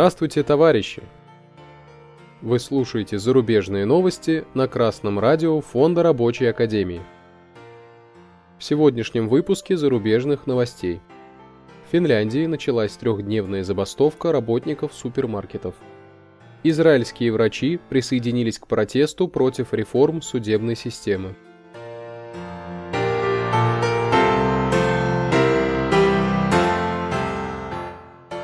Здравствуйте, товарищи! Вы слушаете зарубежные новости на Красном радио Фонда Рабочей Академии. В сегодняшнем выпуске зарубежных новостей. В Финляндии началась трехдневная забастовка работников супермаркетов. Израильские врачи присоединились к протесту против реформ судебной системы.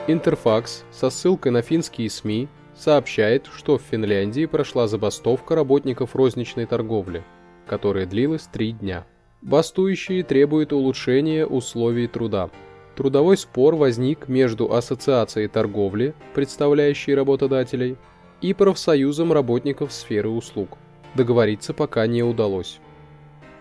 Интерфакс со ссылкой на финские СМИ сообщает, что в Финляндии прошла забастовка работников розничной торговли, которая длилась три дня. Бастующие требуют улучшения условий труда. Трудовой спор возник между Ассоциацией торговли, представляющей работодателей, и профсоюзом работников сферы услуг. Договориться пока не удалось.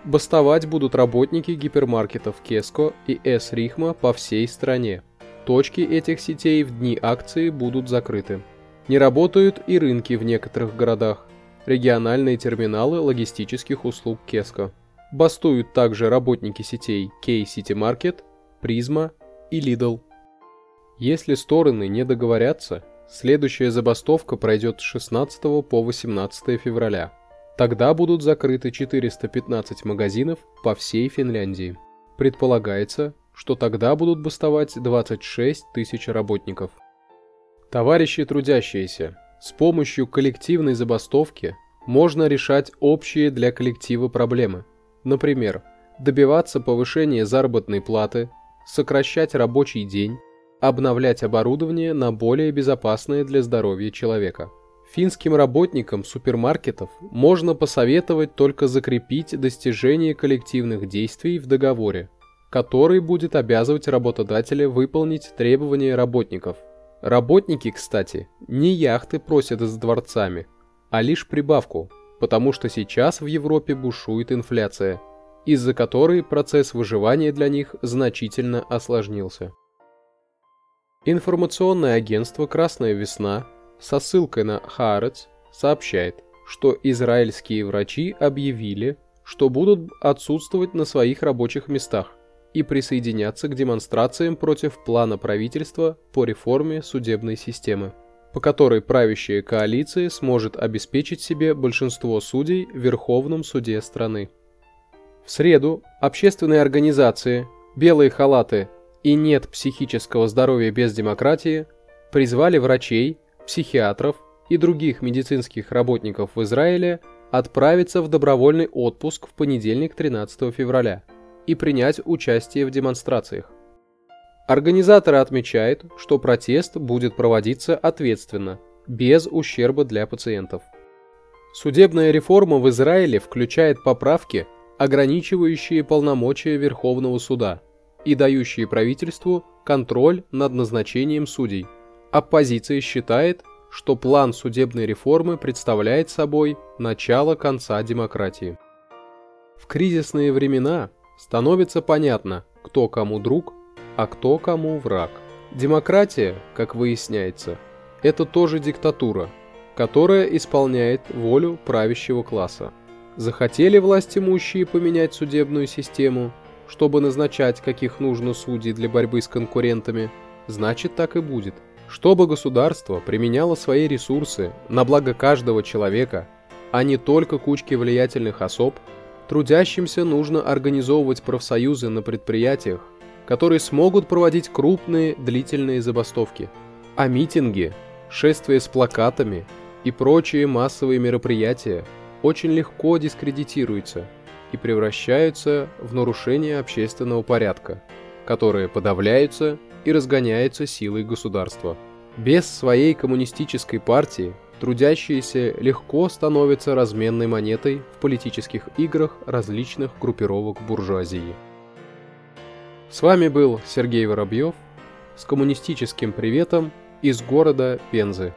Бастовать будут работники гипермаркетов Кеско и С-Рихма по всей стране. Точки этих сетей в дни акции будут закрыты. Не работают и рынки в некоторых городах, региональные терминалы логистических услуг Кеско. Бастуют также работники сетей K-City Market, Призма и Lidl. Если стороны не договорятся, следующая забастовка пройдет с 16 по 18 февраля. Тогда будут закрыты 415 магазинов по всей Финляндии. Предполагается, что тогда будут бастовать 26 тысяч работников. Товарищи трудящиеся, с помощью коллективной забастовки можно решать общие для коллектива проблемы. Например, добиваться повышения заработной платы, сокращать рабочий день, обновлять оборудование на более безопасное для здоровья человека. Финским работникам супермаркетов можно посоветовать только закрепить достижение коллективных действий в договоре, который будет обязывать работодателя выполнить требования работников. Работники, кстати, не яхты просят с дворцами, а лишь прибавку, потому что сейчас в Европе бушует инфляция, из-за которой процесс выживания для них значительно осложнился. Информационное агентство «Красная весна» со ссылкой на Хаарец сообщает, что израильские врачи объявили, что будут отсутствовать на своих рабочих местах – и присоединяться к демонстрациям против плана правительства по реформе судебной системы, по которой правящая коалиция сможет обеспечить себе большинство судей в Верховном суде страны. В среду общественные организации «Белые халаты» и «Нет психического здоровья без демократии» призвали врачей, психиатров и других медицинских работников в Израиле отправиться в добровольный отпуск в понедельник 13 февраля – и принять участие в демонстрациях. Организаторы отмечают, что протест будет проводиться ответственно, без ущерба для пациентов. Судебная реформа в Израиле включает поправки, ограничивающие полномочия Верховного суда и дающие правительству контроль над назначением судей. Оппозиция считает, что план судебной реформы представляет собой начало конца демократии. В кризисные времена становится понятно, кто кому друг, а кто кому враг. Демократия, как выясняется, это тоже диктатура, которая исполняет волю правящего класса. Захотели власть имущие поменять судебную систему, чтобы назначать каких нужно судей для борьбы с конкурентами, значит так и будет. Чтобы государство применяло свои ресурсы на благо каждого человека, а не только кучки влиятельных особ – Трудящимся нужно организовывать профсоюзы на предприятиях, которые смогут проводить крупные длительные забастовки. А митинги, шествия с плакатами и прочие массовые мероприятия очень легко дискредитируются и превращаются в нарушение общественного порядка, которые подавляются и разгоняются силой государства. Без своей коммунистической партии трудящиеся легко становятся разменной монетой в политических играх различных группировок буржуазии. С вами был Сергей Воробьев с коммунистическим приветом из города Пензы.